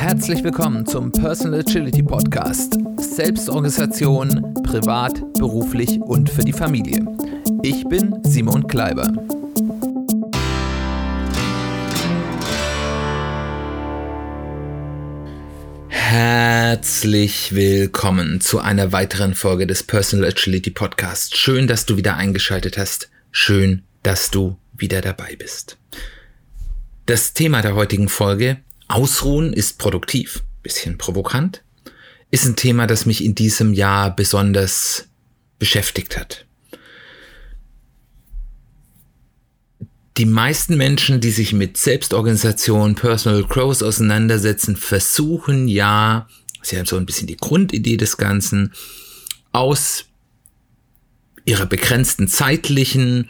Herzlich willkommen zum Personal Agility Podcast. Selbstorganisation, privat, beruflich und für die Familie. Ich bin Simon Kleiber. Herzlich willkommen zu einer weiteren Folge des Personal Agility Podcasts. Schön, dass du wieder eingeschaltet hast. Schön, dass du wieder dabei bist. Das Thema der heutigen Folge, Ausruhen ist produktiv, bisschen provokant, ist ein Thema, das mich in diesem Jahr besonders beschäftigt hat. Die meisten Menschen, die sich mit Selbstorganisation, Personal Growth auseinandersetzen, versuchen ja, sie haben so ein bisschen die Grundidee des Ganzen, aus ihrer begrenzten zeitlichen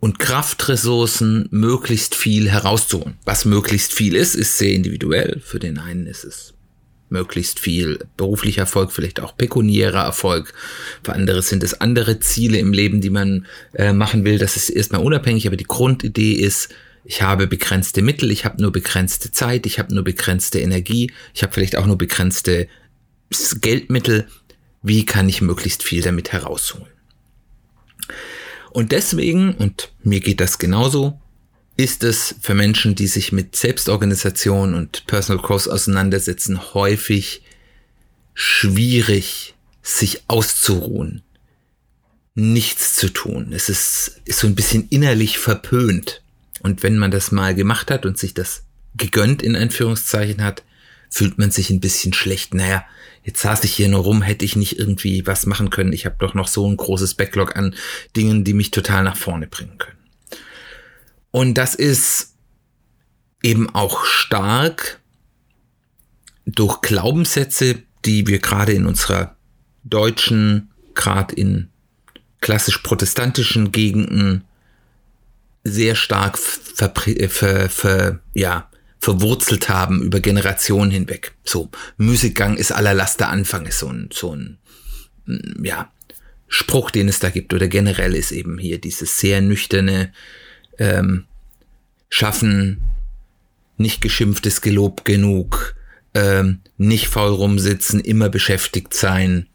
und Kraftressourcen möglichst viel herauszuholen. Was möglichst viel ist, ist sehr individuell. Für den einen ist es möglichst viel beruflicher Erfolg, vielleicht auch pekuniärer Erfolg. Für andere sind es andere Ziele im Leben, die man äh, machen will. Das ist erstmal unabhängig, aber die Grundidee ist, ich habe begrenzte Mittel, ich habe nur begrenzte Zeit, ich habe nur begrenzte Energie, ich habe vielleicht auch nur begrenzte Geldmittel. Wie kann ich möglichst viel damit herausholen? Und deswegen, und mir geht das genauso, ist es für Menschen, die sich mit Selbstorganisation und Personal Growth auseinandersetzen, häufig schwierig, sich auszuruhen, nichts zu tun. Es ist, ist so ein bisschen innerlich verpönt. Und wenn man das mal gemacht hat und sich das gegönnt in Anführungszeichen hat, fühlt man sich ein bisschen schlecht. Naja, jetzt saß ich hier nur rum, hätte ich nicht irgendwie was machen können. Ich habe doch noch so ein großes Backlog an Dingen, die mich total nach vorne bringen können. Und das ist eben auch stark durch Glaubenssätze, die wir gerade in unserer deutschen, gerade in klassisch protestantischen Gegenden sehr stark ver, ver, ver, ja, verwurzelt haben über Generationen hinweg. So, Müßiggang ist aller Laster Anfang, ist so ein, so ein, mm, ja, Spruch, den es da gibt, oder generell ist eben hier dieses sehr nüchterne ähm, Schaffen, nicht geschimpftes Gelob genug, ähm, nicht faul rumsitzen, immer beschäftigt sein,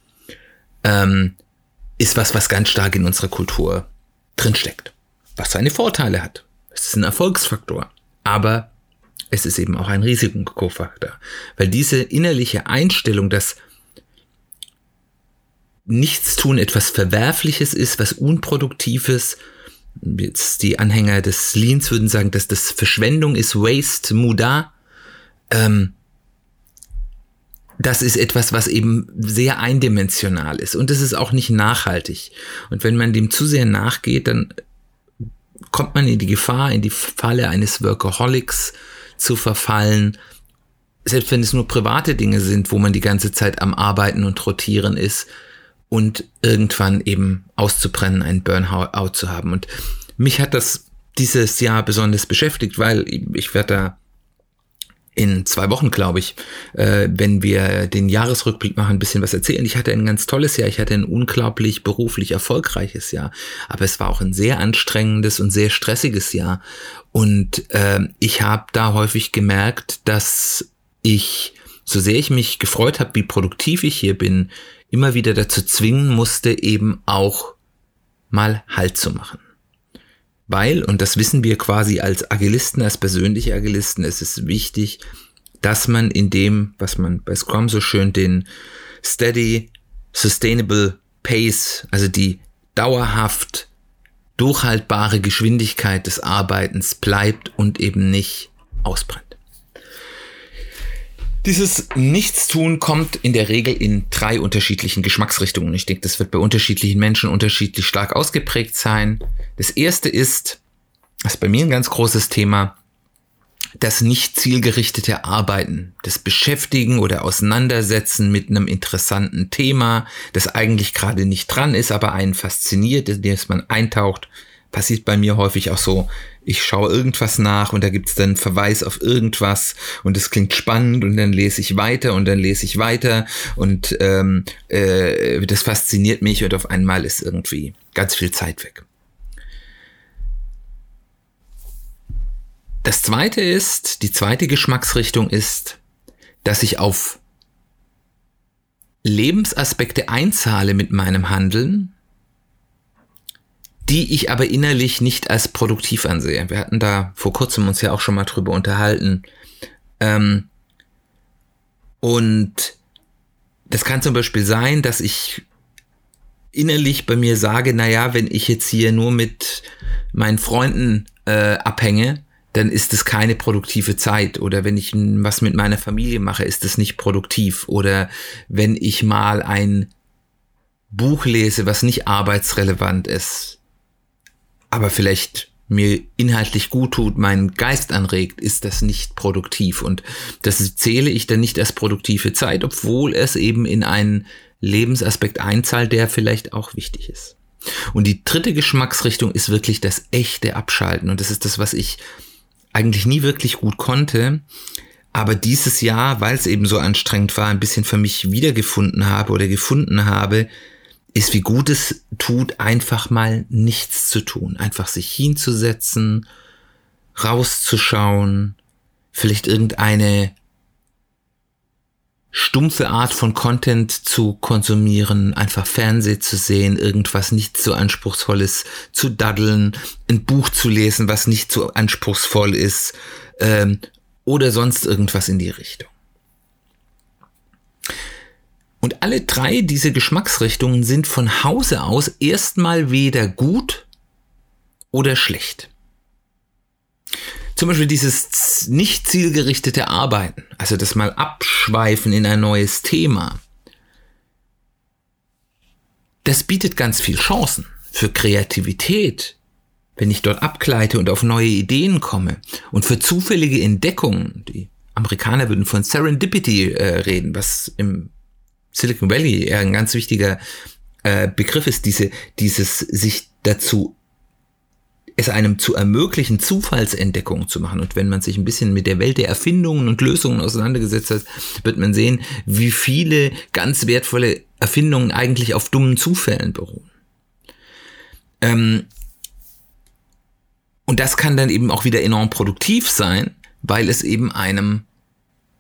ähm, ist was, was ganz stark in unserer Kultur drinsteckt. Was seine Vorteile hat. Es ist ein Erfolgsfaktor. Aber es ist eben auch ein Risikofaktor. Weil diese innerliche Einstellung, dass Nichtstun etwas Verwerfliches ist, was Unproduktives, jetzt die Anhänger des Leans würden sagen, dass das Verschwendung ist, Waste, Muda, ähm, das ist etwas, was eben sehr eindimensional ist und es ist auch nicht nachhaltig. Und wenn man dem zu sehr nachgeht, dann kommt man in die Gefahr, in die Falle eines Workaholics, zu verfallen, selbst wenn es nur private Dinge sind, wo man die ganze Zeit am Arbeiten und Rotieren ist und irgendwann eben auszubrennen, einen Burnout zu haben. Und mich hat das dieses Jahr besonders beschäftigt, weil ich werde da in zwei Wochen, glaube ich, äh, wenn wir den Jahresrückblick machen, ein bisschen was erzählen. Ich hatte ein ganz tolles Jahr, ich hatte ein unglaublich beruflich erfolgreiches Jahr, aber es war auch ein sehr anstrengendes und sehr stressiges Jahr. Und äh, ich habe da häufig gemerkt, dass ich, so sehr ich mich gefreut habe, wie produktiv ich hier bin, immer wieder dazu zwingen musste, eben auch mal Halt zu machen. Weil, und das wissen wir quasi als Agilisten, als persönliche Agilisten, es ist wichtig, dass man in dem, was man bei Scrum so schön den Steady, Sustainable Pace, also die dauerhaft durchhaltbare Geschwindigkeit des Arbeitens bleibt und eben nicht ausbrennt. Dieses Nichtstun kommt in der Regel in drei unterschiedlichen Geschmacksrichtungen. Ich denke, das wird bei unterschiedlichen Menschen unterschiedlich stark ausgeprägt sein. Das erste ist, das ist bei mir ein ganz großes Thema, das nicht zielgerichtete Arbeiten, das Beschäftigen oder Auseinandersetzen mit einem interessanten Thema, das eigentlich gerade nicht dran ist, aber einen fasziniert, in das man eintaucht, passiert bei mir häufig auch so, ich schaue irgendwas nach und da gibt es dann Verweis auf irgendwas und es klingt spannend und dann lese ich weiter und dann lese ich weiter und ähm, äh, das fasziniert mich und auf einmal ist irgendwie ganz viel Zeit weg. Das zweite ist, die zweite Geschmacksrichtung ist, dass ich auf Lebensaspekte einzahle mit meinem Handeln, die ich aber innerlich nicht als produktiv ansehe. Wir hatten da vor kurzem uns ja auch schon mal drüber unterhalten. Ähm, und das kann zum Beispiel sein, dass ich innerlich bei mir sage, naja, wenn ich jetzt hier nur mit meinen Freunden äh, abhänge, dann ist es keine produktive Zeit. Oder wenn ich was mit meiner Familie mache, ist es nicht produktiv. Oder wenn ich mal ein Buch lese, was nicht arbeitsrelevant ist, aber vielleicht mir inhaltlich gut tut, meinen Geist anregt, ist das nicht produktiv. Und das zähle ich dann nicht als produktive Zeit, obwohl es eben in einen Lebensaspekt einzahlt, der vielleicht auch wichtig ist. Und die dritte Geschmacksrichtung ist wirklich das echte Abschalten. Und das ist das, was ich eigentlich nie wirklich gut konnte. Aber dieses Jahr, weil es eben so anstrengend war, ein bisschen für mich wiedergefunden habe oder gefunden habe, ist, wie gut es tut, einfach mal nichts zu tun. Einfach sich hinzusetzen, rauszuschauen, vielleicht irgendeine stumpfe Art von Content zu konsumieren, einfach Fernseh zu sehen, irgendwas nicht so anspruchsvolles zu daddeln, ein Buch zu lesen, was nicht so anspruchsvoll ist, ähm, oder sonst irgendwas in die Richtung. Und alle drei diese Geschmacksrichtungen sind von Hause aus erstmal weder gut oder schlecht. Zum Beispiel dieses nicht zielgerichtete Arbeiten, also das mal abschweifen in ein neues Thema. Das bietet ganz viel Chancen für Kreativität, wenn ich dort abgleite und auf neue Ideen komme und für zufällige Entdeckungen. Die Amerikaner würden von Serendipity äh, reden, was im Silicon Valley ja ein ganz wichtiger äh, Begriff ist, diese, dieses sich dazu es einem zu ermöglichen, Zufallsentdeckungen zu machen. Und wenn man sich ein bisschen mit der Welt der Erfindungen und Lösungen auseinandergesetzt hat, wird man sehen, wie viele ganz wertvolle Erfindungen eigentlich auf dummen Zufällen beruhen. Ähm und das kann dann eben auch wieder enorm produktiv sein, weil es eben einem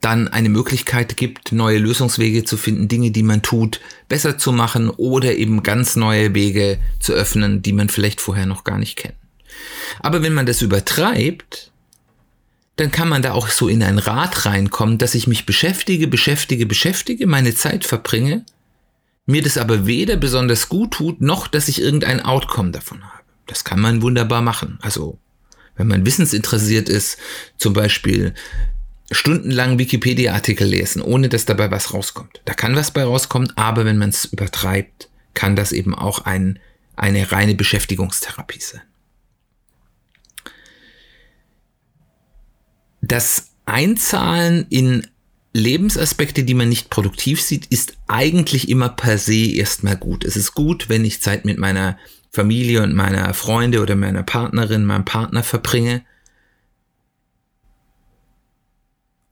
dann eine Möglichkeit gibt, neue Lösungswege zu finden, Dinge, die man tut, besser zu machen oder eben ganz neue Wege zu öffnen, die man vielleicht vorher noch gar nicht kennt. Aber wenn man das übertreibt, dann kann man da auch so in ein Rad reinkommen, dass ich mich beschäftige, beschäftige, beschäftige, meine Zeit verbringe, mir das aber weder besonders gut tut, noch dass ich irgendein Outcome davon habe. Das kann man wunderbar machen. Also, wenn man wissensinteressiert ist, zum Beispiel stundenlang Wikipedia-Artikel lesen, ohne dass dabei was rauskommt. Da kann was bei rauskommen, aber wenn man es übertreibt, kann das eben auch ein, eine reine Beschäftigungstherapie sein. Das Einzahlen in Lebensaspekte, die man nicht produktiv sieht, ist eigentlich immer per se erstmal gut. Es ist gut, wenn ich Zeit mit meiner Familie und meiner Freunde oder meiner Partnerin, meinem Partner verbringe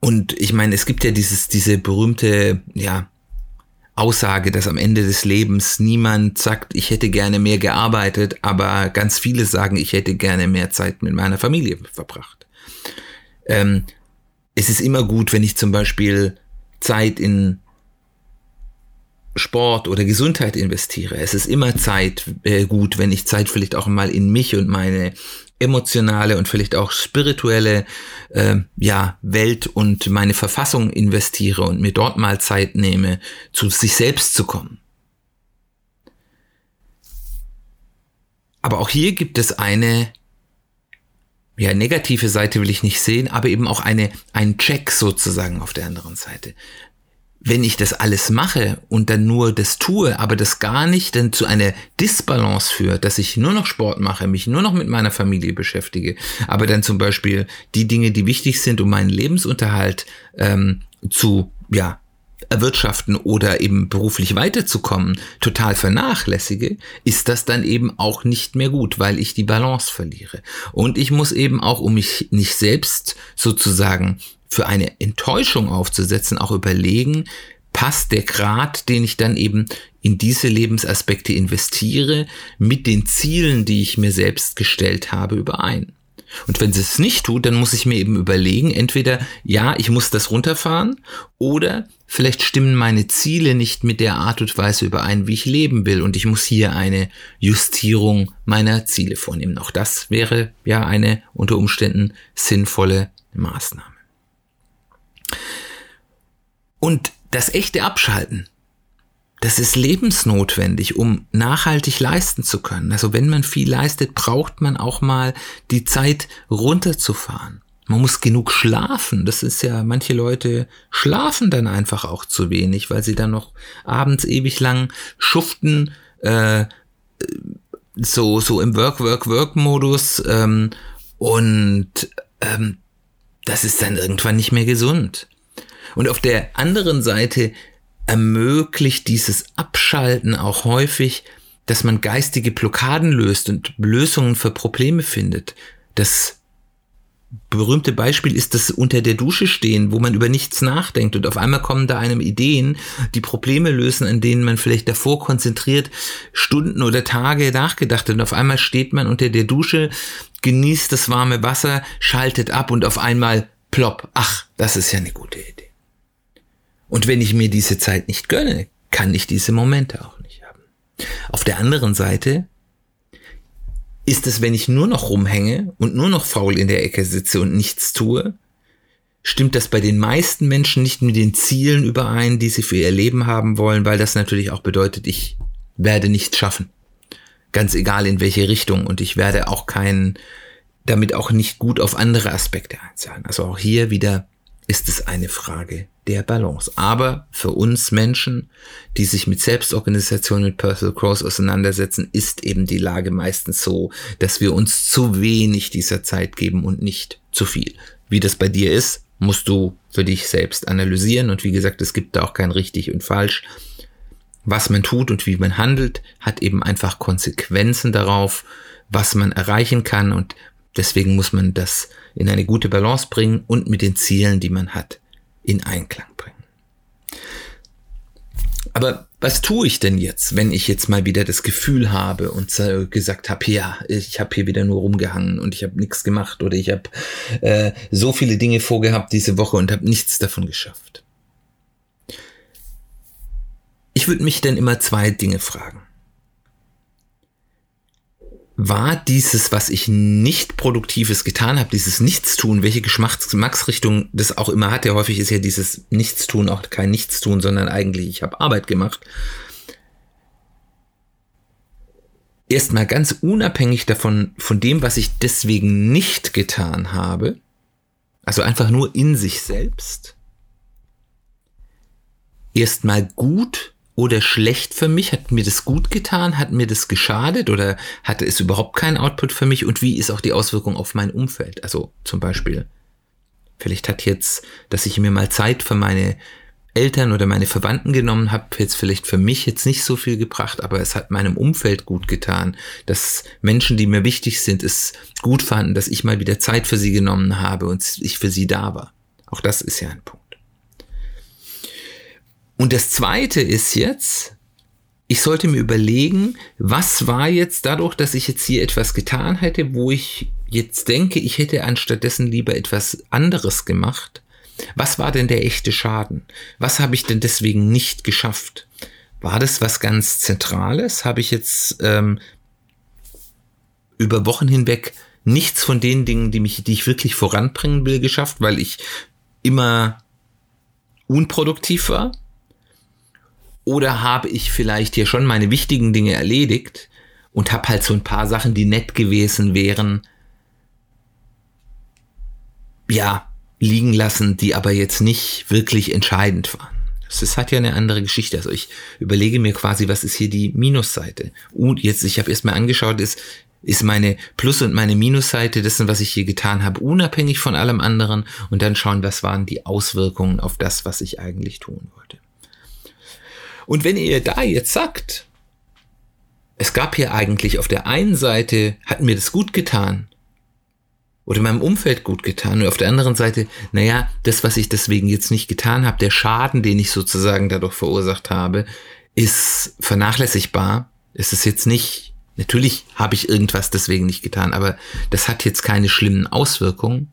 Und ich meine, es gibt ja dieses, diese berühmte, ja, Aussage, dass am Ende des Lebens niemand sagt, ich hätte gerne mehr gearbeitet, aber ganz viele sagen, ich hätte gerne mehr Zeit mit meiner Familie verbracht. Ähm, es ist immer gut, wenn ich zum Beispiel Zeit in Sport oder Gesundheit investiere. Es ist immer Zeit äh, gut, wenn ich Zeit vielleicht auch mal in mich und meine emotionale und vielleicht auch spirituelle äh, ja, Welt und meine Verfassung investiere und mir dort mal Zeit nehme, zu sich selbst zu kommen. Aber auch hier gibt es eine ja, negative Seite will ich nicht sehen, aber eben auch eine, ein Check sozusagen auf der anderen Seite wenn ich das alles mache und dann nur das tue, aber das gar nicht dann zu einer Disbalance führt, dass ich nur noch Sport mache, mich nur noch mit meiner Familie beschäftige, aber dann zum Beispiel die Dinge, die wichtig sind, um meinen Lebensunterhalt ähm, zu ja, erwirtschaften oder eben beruflich weiterzukommen, total vernachlässige, ist das dann eben auch nicht mehr gut, weil ich die Balance verliere. Und ich muss eben auch, um mich nicht selbst sozusagen für eine Enttäuschung aufzusetzen, auch überlegen, passt der Grad, den ich dann eben in diese Lebensaspekte investiere, mit den Zielen, die ich mir selbst gestellt habe, überein. Und wenn sie es nicht tut, dann muss ich mir eben überlegen, entweder ja, ich muss das runterfahren oder vielleicht stimmen meine Ziele nicht mit der Art und Weise überein, wie ich leben will und ich muss hier eine Justierung meiner Ziele vornehmen. Auch das wäre ja eine unter Umständen sinnvolle Maßnahme. Und das echte Abschalten, das ist lebensnotwendig, um nachhaltig leisten zu können. Also wenn man viel leistet, braucht man auch mal die Zeit runterzufahren. Man muss genug schlafen. Das ist ja, manche Leute schlafen dann einfach auch zu wenig, weil sie dann noch abends ewig lang schuften, äh, so, so im Work-Work-Work-Modus. Ähm, und ähm, das ist dann irgendwann nicht mehr gesund. Und auf der anderen Seite ermöglicht dieses Abschalten auch häufig, dass man geistige Blockaden löst und Lösungen für Probleme findet. Das berühmte Beispiel ist das unter der Dusche stehen, wo man über nichts nachdenkt und auf einmal kommen da einem Ideen, die Probleme lösen, an denen man vielleicht davor konzentriert Stunden oder Tage nachgedacht hat und auf einmal steht man unter der Dusche, genießt das warme Wasser, schaltet ab und auf einmal plopp, ach, das ist ja eine gute Idee. Und wenn ich mir diese Zeit nicht gönne, kann ich diese Momente auch nicht haben. Auf der anderen Seite ist es, wenn ich nur noch rumhänge und nur noch faul in der Ecke sitze und nichts tue, stimmt das bei den meisten Menschen nicht mit den Zielen überein, die sie für ihr Leben haben wollen, weil das natürlich auch bedeutet, ich werde nichts schaffen. Ganz egal in welche Richtung und ich werde auch keinen, damit auch nicht gut auf andere Aspekte einzahlen. Also auch hier wieder ist es eine Frage der Balance. Aber für uns Menschen, die sich mit Selbstorganisation, mit Personal Growth auseinandersetzen, ist eben die Lage meistens so, dass wir uns zu wenig dieser Zeit geben und nicht zu viel. Wie das bei dir ist, musst du für dich selbst analysieren. Und wie gesagt, es gibt da auch kein richtig und falsch. Was man tut und wie man handelt, hat eben einfach Konsequenzen darauf, was man erreichen kann. Und deswegen muss man das in eine gute Balance bringen und mit den Zielen, die man hat, in Einklang bringen. Aber was tue ich denn jetzt, wenn ich jetzt mal wieder das Gefühl habe und gesagt habe, ja, ich habe hier wieder nur rumgehangen und ich habe nichts gemacht oder ich habe äh, so viele Dinge vorgehabt diese Woche und habe nichts davon geschafft? Ich würde mich dann immer zwei Dinge fragen war dieses, was ich nicht Produktives getan habe, dieses Nichtstun, welche Geschmacksrichtung das auch immer hat, ja häufig ist ja dieses Nichtstun auch kein Nichtstun, sondern eigentlich ich habe Arbeit gemacht. Erstmal ganz unabhängig davon, von dem, was ich deswegen nicht getan habe, also einfach nur in sich selbst, erstmal gut oder schlecht für mich? Hat mir das gut getan? Hat mir das geschadet? Oder hatte es überhaupt keinen Output für mich? Und wie ist auch die Auswirkung auf mein Umfeld? Also zum Beispiel, vielleicht hat jetzt, dass ich mir mal Zeit für meine Eltern oder meine Verwandten genommen habe, jetzt vielleicht für mich jetzt nicht so viel gebracht, aber es hat meinem Umfeld gut getan, dass Menschen, die mir wichtig sind, es gut fanden, dass ich mal wieder Zeit für sie genommen habe und ich für sie da war. Auch das ist ja ein Punkt. Und das Zweite ist jetzt, ich sollte mir überlegen, was war jetzt dadurch, dass ich jetzt hier etwas getan hätte, wo ich jetzt denke, ich hätte anstattdessen lieber etwas anderes gemacht. Was war denn der echte Schaden? Was habe ich denn deswegen nicht geschafft? War das was ganz Zentrales? Habe ich jetzt ähm, über Wochen hinweg nichts von den Dingen, die mich, die ich wirklich voranbringen will, geschafft, weil ich immer unproduktiv war? Oder habe ich vielleicht hier schon meine wichtigen Dinge erledigt und habe halt so ein paar Sachen, die nett gewesen wären, ja, liegen lassen, die aber jetzt nicht wirklich entscheidend waren. Das halt ja eine andere Geschichte. Also ich überlege mir quasi, was ist hier die Minusseite. Und jetzt, ich habe erstmal angeschaut, ist, ist meine Plus- und meine Minusseite dessen, was ich hier getan habe, unabhängig von allem anderen und dann schauen, was waren die Auswirkungen auf das, was ich eigentlich tun wollte. Und wenn ihr da jetzt sagt, es gab hier eigentlich auf der einen Seite, hat mir das gut getan oder meinem Umfeld gut getan und auf der anderen Seite, naja, das, was ich deswegen jetzt nicht getan habe, der Schaden, den ich sozusagen dadurch verursacht habe, ist vernachlässigbar. Es ist jetzt nicht Natürlich habe ich irgendwas deswegen nicht getan, aber das hat jetzt keine schlimmen Auswirkungen.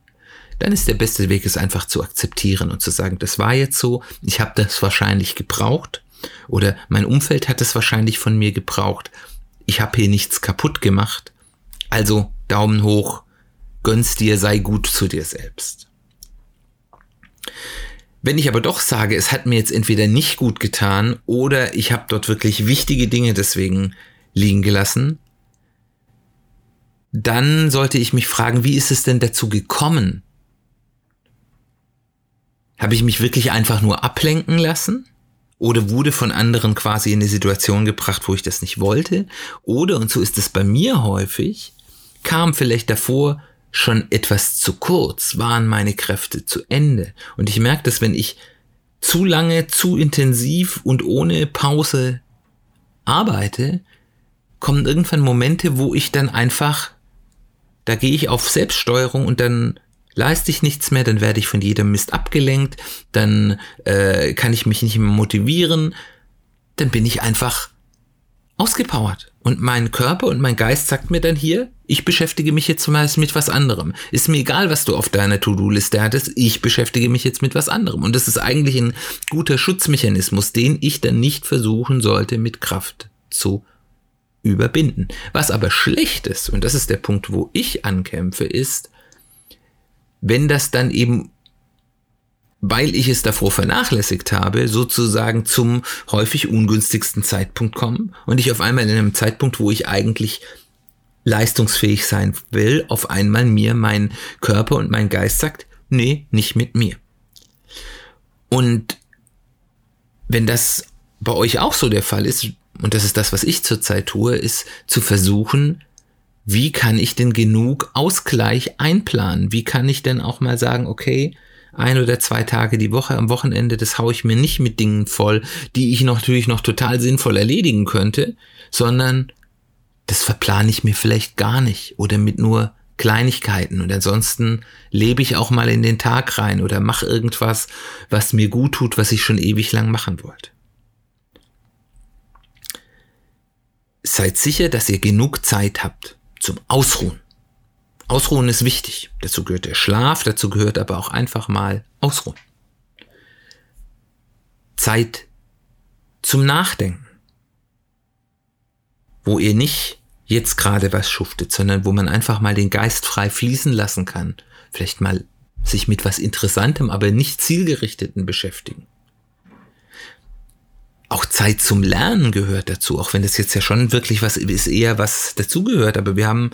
Dann ist der beste Weg, es einfach zu akzeptieren und zu sagen, das war jetzt so, ich habe das wahrscheinlich gebraucht oder mein Umfeld hat es wahrscheinlich von mir gebraucht. Ich habe hier nichts kaputt gemacht. Also Daumen hoch, gönn's dir, sei gut zu dir selbst. Wenn ich aber doch sage, es hat mir jetzt entweder nicht gut getan oder ich habe dort wirklich wichtige Dinge deswegen liegen gelassen, dann sollte ich mich fragen, wie ist es denn dazu gekommen? Habe ich mich wirklich einfach nur ablenken lassen? Oder wurde von anderen quasi in eine Situation gebracht, wo ich das nicht wollte? Oder, und so ist es bei mir häufig, kam vielleicht davor schon etwas zu kurz, waren meine Kräfte zu Ende. Und ich merke dass wenn ich zu lange, zu intensiv und ohne Pause arbeite, kommen irgendwann Momente, wo ich dann einfach, da gehe ich auf Selbststeuerung und dann leiste ich nichts mehr, dann werde ich von jedem Mist abgelenkt, dann äh, kann ich mich nicht mehr motivieren, dann bin ich einfach ausgepowert. Und mein Körper und mein Geist sagt mir dann hier, ich beschäftige mich jetzt zumeist mit was anderem. Ist mir egal, was du auf deiner To-Do-Liste hattest, ich beschäftige mich jetzt mit was anderem. Und das ist eigentlich ein guter Schutzmechanismus, den ich dann nicht versuchen sollte, mit Kraft zu überbinden. Was aber schlecht ist, und das ist der Punkt, wo ich ankämpfe, ist, wenn das dann eben, weil ich es davor vernachlässigt habe, sozusagen zum häufig ungünstigsten Zeitpunkt kommen und ich auf einmal in einem Zeitpunkt, wo ich eigentlich leistungsfähig sein will, auf einmal mir mein Körper und mein Geist sagt, nee, nicht mit mir. Und wenn das bei euch auch so der Fall ist, und das ist das, was ich zurzeit tue, ist zu versuchen, wie kann ich denn genug Ausgleich einplanen? Wie kann ich denn auch mal sagen, okay, ein oder zwei Tage die Woche am Wochenende, das haue ich mir nicht mit Dingen voll, die ich natürlich noch total sinnvoll erledigen könnte, sondern das verplane ich mir vielleicht gar nicht oder mit nur Kleinigkeiten und ansonsten lebe ich auch mal in den Tag rein oder mache irgendwas, was mir gut tut, was ich schon ewig lang machen wollte. seid sicher, dass ihr genug Zeit habt zum Ausruhen. Ausruhen ist wichtig. Dazu gehört der Schlaf, dazu gehört aber auch einfach mal Ausruhen. Zeit zum Nachdenken. Wo ihr nicht jetzt gerade was schuftet, sondern wo man einfach mal den Geist frei fließen lassen kann. Vielleicht mal sich mit was Interessantem, aber nicht zielgerichteten beschäftigen Zeit zum Lernen gehört dazu, auch wenn das jetzt ja schon wirklich was ist, eher was dazugehört. Aber wir haben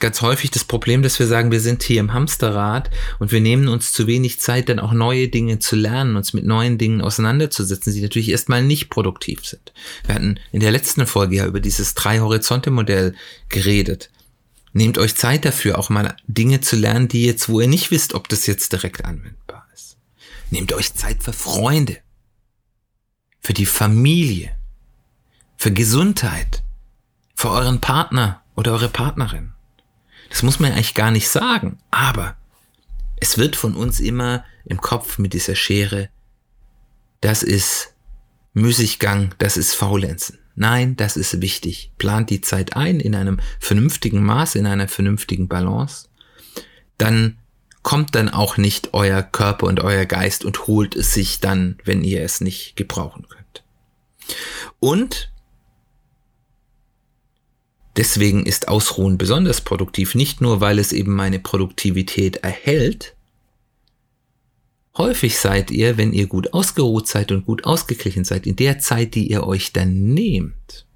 ganz häufig das Problem, dass wir sagen, wir sind hier im Hamsterrad und wir nehmen uns zu wenig Zeit, dann auch neue Dinge zu lernen, uns mit neuen Dingen auseinanderzusetzen, die natürlich erstmal nicht produktiv sind. Wir hatten in der letzten Folge ja über dieses Drei-Horizonte-Modell geredet. Nehmt euch Zeit dafür, auch mal Dinge zu lernen, die jetzt, wo ihr nicht wisst, ob das jetzt direkt anwendbar ist. Nehmt euch Zeit für Freunde für die Familie, für Gesundheit, für euren Partner oder eure Partnerin. Das muss man eigentlich gar nicht sagen, aber es wird von uns immer im Kopf mit dieser Schere, das ist Müßiggang, das ist Faulenzen. Nein, das ist wichtig. Plant die Zeit ein in einem vernünftigen Maß, in einer vernünftigen Balance. Dann kommt dann auch nicht euer Körper und euer Geist und holt es sich dann, wenn ihr es nicht gebrauchen könnt. Und deswegen ist Ausruhen besonders produktiv, nicht nur weil es eben meine Produktivität erhält, Häufig seid ihr, wenn ihr gut ausgeruht seid und gut ausgeglichen seid, in der Zeit, die ihr euch dann nehmt,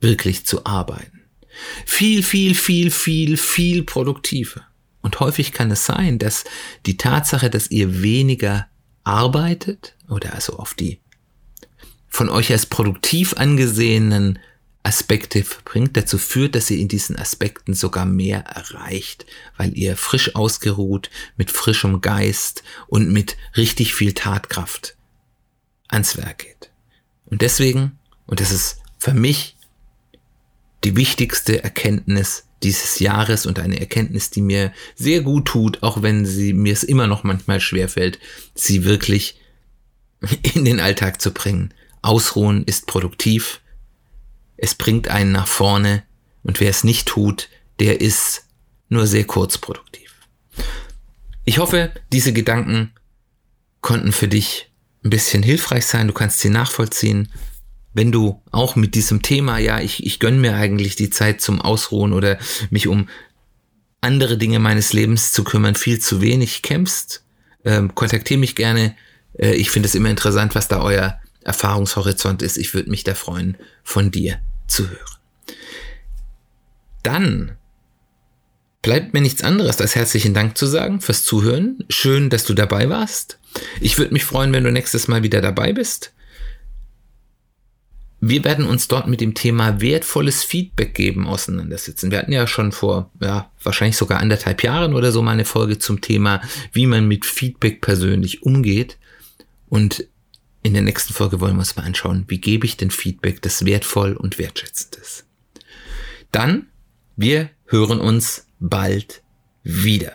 wirklich zu arbeiten. Viel, viel, viel, viel, viel produktiver. Und häufig kann es sein, dass die Tatsache, dass ihr weniger arbeitet oder also auf die von euch als produktiv angesehenen Aspekte verbringt, dazu führt, dass ihr in diesen Aspekten sogar mehr erreicht, weil ihr frisch ausgeruht, mit frischem Geist und mit richtig viel Tatkraft ans Werk geht. Und deswegen, und das ist für mich die wichtigste Erkenntnis dieses Jahres und eine Erkenntnis, die mir sehr gut tut, auch wenn sie mir es immer noch manchmal schwerfällt, sie wirklich in den Alltag zu bringen. Ausruhen ist produktiv, es bringt einen nach vorne Und wer es nicht tut, der ist nur sehr kurzproduktiv. Ich hoffe, diese Gedanken konnten für dich ein bisschen hilfreich sein. Du kannst sie nachvollziehen. Wenn du auch mit diesem Thema, ja, ich, ich gönne mir eigentlich die Zeit zum Ausruhen oder mich um andere Dinge meines Lebens zu kümmern, viel zu wenig kämpfst, ähm, kontaktiere mich gerne. Äh, ich finde es immer interessant, was da euer Erfahrungshorizont ist. Ich würde mich da freuen, von dir zu hören. Dann bleibt mir nichts anderes als herzlichen Dank zu sagen fürs Zuhören. Schön, dass du dabei warst. Ich würde mich freuen, wenn du nächstes Mal wieder dabei bist. Wir werden uns dort mit dem Thema wertvolles Feedback geben auseinandersetzen. Wir hatten ja schon vor, ja, wahrscheinlich sogar anderthalb Jahren oder so mal eine Folge zum Thema, wie man mit Feedback persönlich umgeht. Und in der nächsten Folge wollen wir uns mal anschauen, wie gebe ich denn Feedback, das wertvoll und wertschätzend ist. Dann, wir hören uns bald wieder.